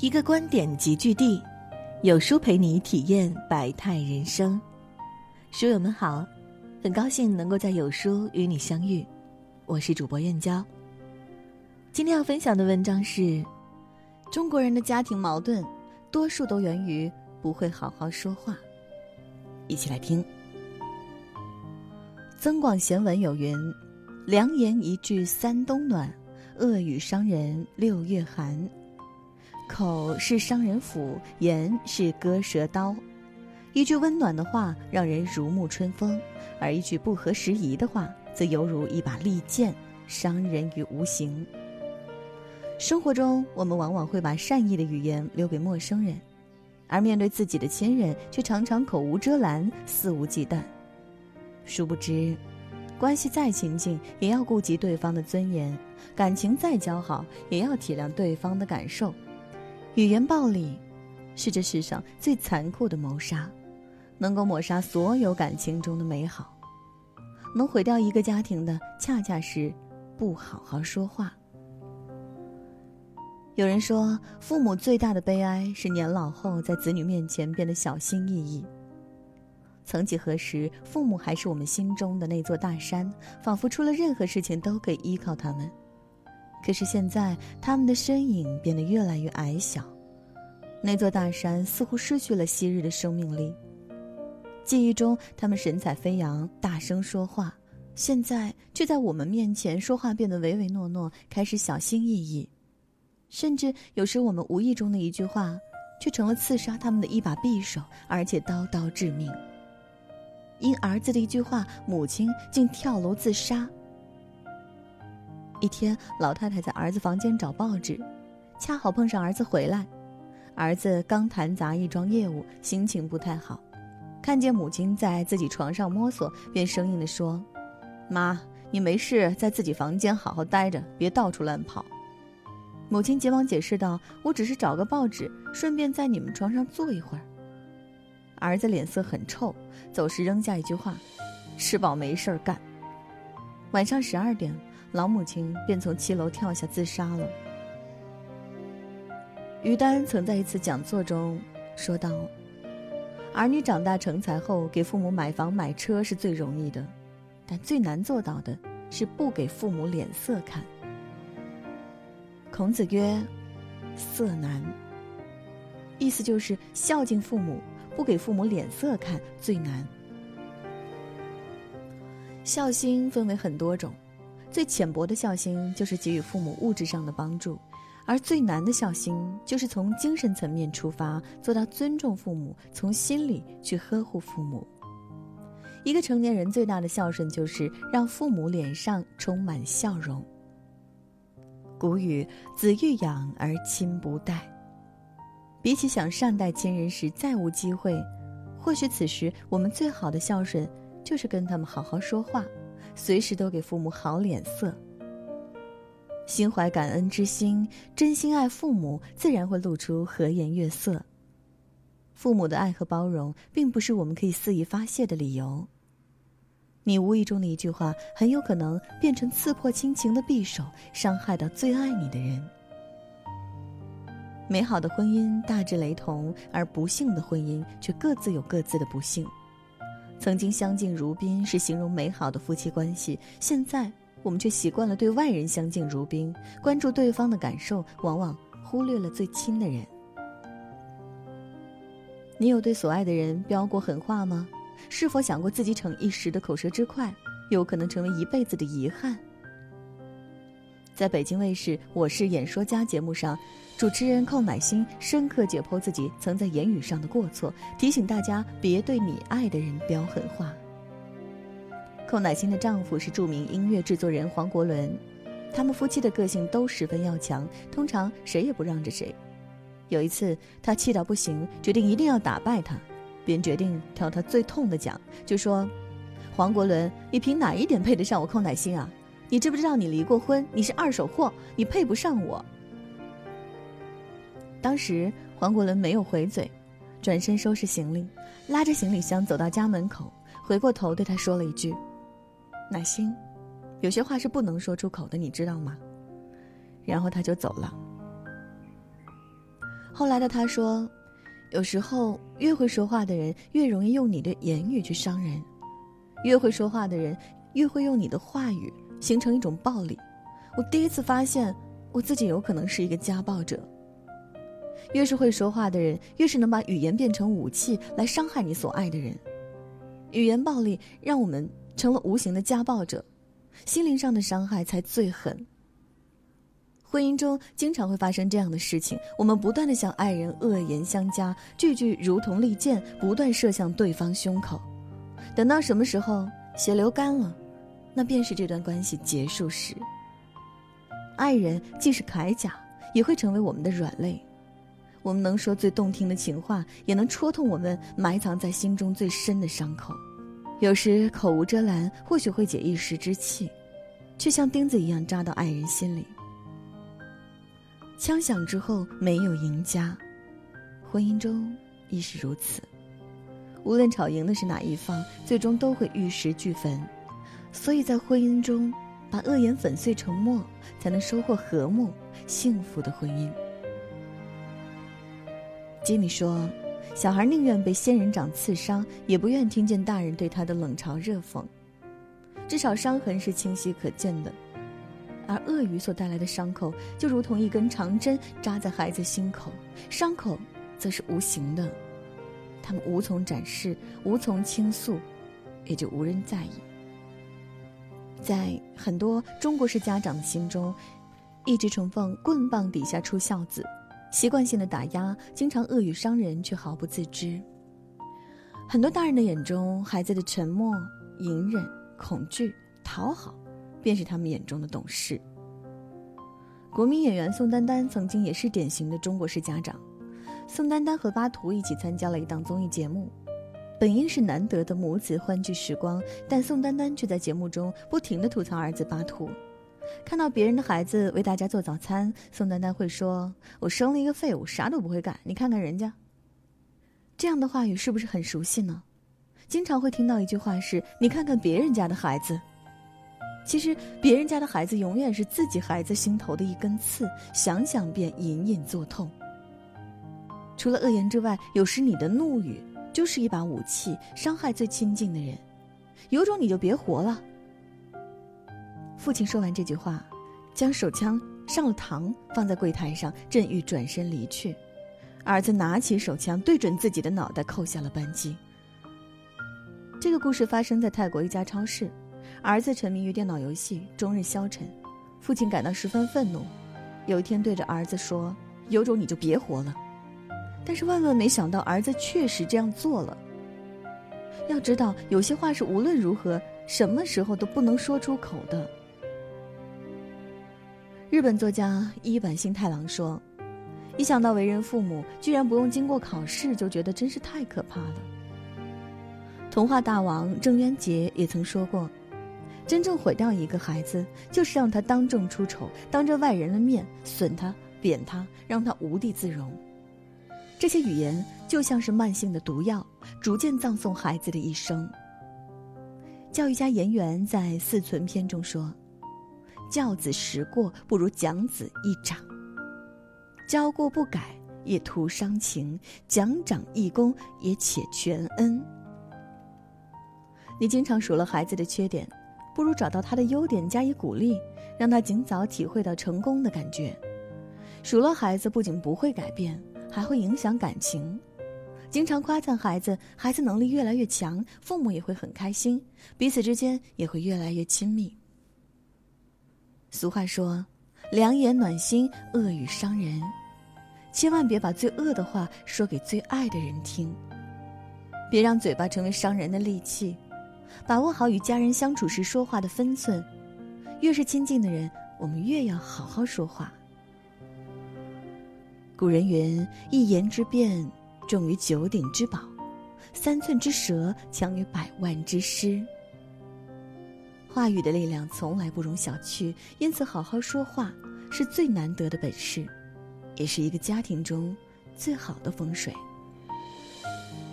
一个观点集聚地，有书陪你体验百态人生。书友们好，很高兴能够在有书与你相遇，我是主播燕娇。今天要分享的文章是：中国人的家庭矛盾，多数都源于不会好好说话。一起来听。《增广贤文》有云：“良言一句三冬暖，恶语伤人六月寒。”口是伤人斧，言是割舌刀。一句温暖的话让人如沐春风，而一句不合时宜的话，则犹如一把利剑，伤人于无形。生活中，我们往往会把善意的语言留给陌生人，而面对自己的亲人，却常常口无遮拦、肆无忌惮。殊不知，关系再亲近，也要顾及对方的尊严；感情再交好，也要体谅对方的感受。语言暴力，是这世上最残酷的谋杀，能够抹杀所有感情中的美好，能毁掉一个家庭的，恰恰是不好好说话。有人说，父母最大的悲哀是年老后在子女面前变得小心翼翼。曾几何时，父母还是我们心中的那座大山，仿佛出了任何事情都可以依靠他们。可是现在，他们的身影变得越来越矮小，那座大山似乎失去了昔日的生命力。记忆中，他们神采飞扬，大声说话；现在却在我们面前说话变得唯唯诺诺，开始小心翼翼。甚至有时，我们无意中的一句话，却成了刺杀他们的一把匕首，而且刀刀致命。因儿子的一句话，母亲竟跳楼自杀。一天，老太太在儿子房间找报纸，恰好碰上儿子回来。儿子刚谈砸一桩业务，心情不太好，看见母亲在自己床上摸索，便生硬地说：“妈，你没事在自己房间好好待着，别到处乱跑。”母亲急忙解释道：“我只是找个报纸，顺便在你们床上坐一会儿。”儿子脸色很臭，走时扔下一句话：“吃饱没事儿干。”晚上十二点。老母亲便从七楼跳下自杀了。于丹曾在一次讲座中说道：“儿女长大成才后，给父母买房买车是最容易的，但最难做到的是不给父母脸色看。”孔子曰：“色难。”意思就是孝敬父母，不给父母脸色看最难。孝心分为很多种。最浅薄的孝心就是给予父母物质上的帮助，而最难的孝心就是从精神层面出发，做到尊重父母，从心里去呵护父母。一个成年人最大的孝顺就是让父母脸上充满笑容。古语“子欲养而亲不待”，比起想善待亲人时再无机会，或许此时我们最好的孝顺就是跟他们好好说话。随时都给父母好脸色，心怀感恩之心，真心爱父母，自然会露出和颜悦色。父母的爱和包容，并不是我们可以肆意发泄的理由。你无意中的一句话，很有可能变成刺破亲情的匕首，伤害到最爱你的人。美好的婚姻大致雷同，而不幸的婚姻却各自有各自的不幸。曾经相敬如宾是形容美好的夫妻关系，现在我们却习惯了对外人相敬如宾，关注对方的感受，往往忽略了最亲的人。你有对所爱的人飙过狠话吗？是否想过自己逞一时的口舌之快，有可能成为一辈子的遗憾？在北京卫视《我是演说家》节目上，主持人寇乃馨深刻解剖自己曾在言语上的过错，提醒大家别对你爱的人飙狠话。寇乃馨的丈夫是著名音乐制作人黄国伦，他们夫妻的个性都十分要强，通常谁也不让着谁。有一次，他气到不行，决定一定要打败他，便决定挑他最痛的讲，就说：“黄国伦，你凭哪一点配得上我寇乃馨啊？”你知不知道你离过婚？你是二手货，你配不上我。当时黄国伦没有回嘴，转身收拾行李，拉着行李箱走到家门口，回过头对他说了一句：“乃馨，有些话是不能说出口的，你知道吗？”然后他就走了。后来的他说，有时候越会说话的人越容易用你的言语去伤人，越会说话的人越会用你的话语形成一种暴力。我第一次发现，我自己有可能是一个家暴者。越是会说话的人，越是能把语言变成武器来伤害你所爱的人。语言暴力让我们成了无形的家暴者，心灵上的伤害才最狠。婚姻中经常会发生这样的事情：我们不断的向爱人恶言相加，句句如同利剑，不断射向对方胸口。等到什么时候血流干了，那便是这段关系结束时。爱人既是铠甲，也会成为我们的软肋。我们能说最动听的情话，也能戳痛我们埋藏在心中最深的伤口。有时口无遮拦，或许会解一时之气，却像钉子一样扎到爱人心里。枪响之后没有赢家，婚姻中亦是如此。无论吵赢的是哪一方，最终都会玉石俱焚。所以在婚姻中，把恶言粉碎成沫，才能收获和睦、幸福的婚姻。吉米说：“小孩宁愿被仙人掌刺伤，也不愿听见大人对他的冷嘲热讽。至少伤痕是清晰可见的，而鳄鱼所带来的伤口，就如同一根长针扎在孩子心口，伤口则是无形的，他们无从展示，无从倾诉，也就无人在意。在很多中国式家长的心中，一直崇奉棍棒底下出孝子。”习惯性的打压，经常恶语伤人，却毫不自知。很多大人的眼中，孩子的沉默、隐忍、恐惧、讨好，便是他们眼中的懂事。国民演员宋丹丹曾经也是典型的中国式家长。宋丹丹和巴图一起参加了一档综艺节目，本应是难得的母子欢聚时光，但宋丹丹却在节目中不停的吐槽儿子巴图。看到别人的孩子为大家做早餐，宋丹丹会说：“我生了一个废物，啥都不会干。你看看人家。”这样的话语是不是很熟悉呢？经常会听到一句话是：“你看看别人家的孩子。”其实，别人家的孩子永远是自己孩子心头的一根刺，想想便隐隐作痛。除了恶言之外，有时你的怒语就是一把武器，伤害最亲近的人。有种你就别活了。父亲说完这句话，将手枪上了膛，放在柜台上，正欲转身离去，儿子拿起手枪对准自己的脑袋，扣下了扳机。这个故事发生在泰国一家超市，儿子沉迷于电脑游戏，终日消沉，父亲感到十分愤怒，有一天对着儿子说：“有种你就别活了。”但是万万没想到，儿子确实这样做了。要知道，有些话是无论如何、什么时候都不能说出口的。日本作家一坂幸太郎说：“一想到为人父母居然不用经过考试，就觉得真是太可怕了。”童话大王郑渊洁也曾说过：“真正毁掉一个孩子，就是让他当众出丑，当着外人的面损他、贬他，让他无地自容。这些语言就像是慢性的毒药，逐渐葬送孩子的一生。”教育家颜元在《四存篇》中说。教子十过，不如讲子一长。教过不改，也徒伤情；讲长一功，也且全恩。你经常数落孩子的缺点，不如找到他的优点加以鼓励，让他尽早体会到成功的感觉。数落孩子不仅不会改变，还会影响感情。经常夸赞孩子，孩子能力越来越强，父母也会很开心，彼此之间也会越来越亲密。俗话说：“良言暖心，恶语伤人。”千万别把最恶的话说给最爱的人听。别让嘴巴成为伤人的利器，把握好与家人相处时说话的分寸。越是亲近的人，我们越要好好说话。古人云：“一言之辩，重于九鼎之宝；三寸之舌，强于百万之师。”话语的力量从来不容小觑，因此好好说话是最难得的本事，也是一个家庭中最好的风水。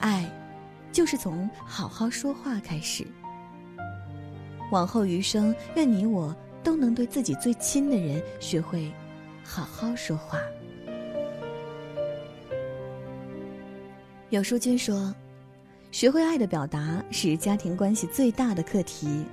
爱，就是从好好说话开始。往后余生，愿你我都能对自己最亲的人学会好好说话。有书君说：“学会爱的表达是家庭关系最大的课题，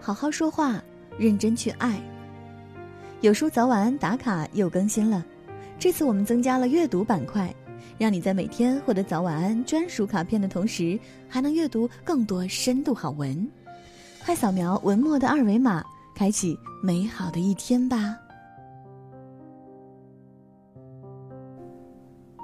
好好说话，认真去爱。”有书早晚安打卡又更新了，这次我们增加了阅读板块，让你在每天获得早晚安专属卡片的同时，还能阅读更多深度好文。快扫描文末的二维码，开启美好的一天吧。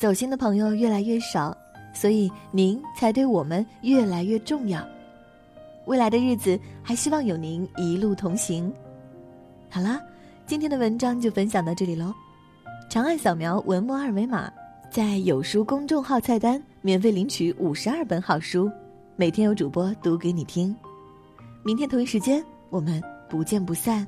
走心的朋友越来越少，所以您才对我们越来越重要。未来的日子还希望有您一路同行。好啦，今天的文章就分享到这里喽。长按扫描文末二维码，在有书公众号菜单免费领取五十二本好书，每天有主播读给你听。明天同一时间，我们不见不散。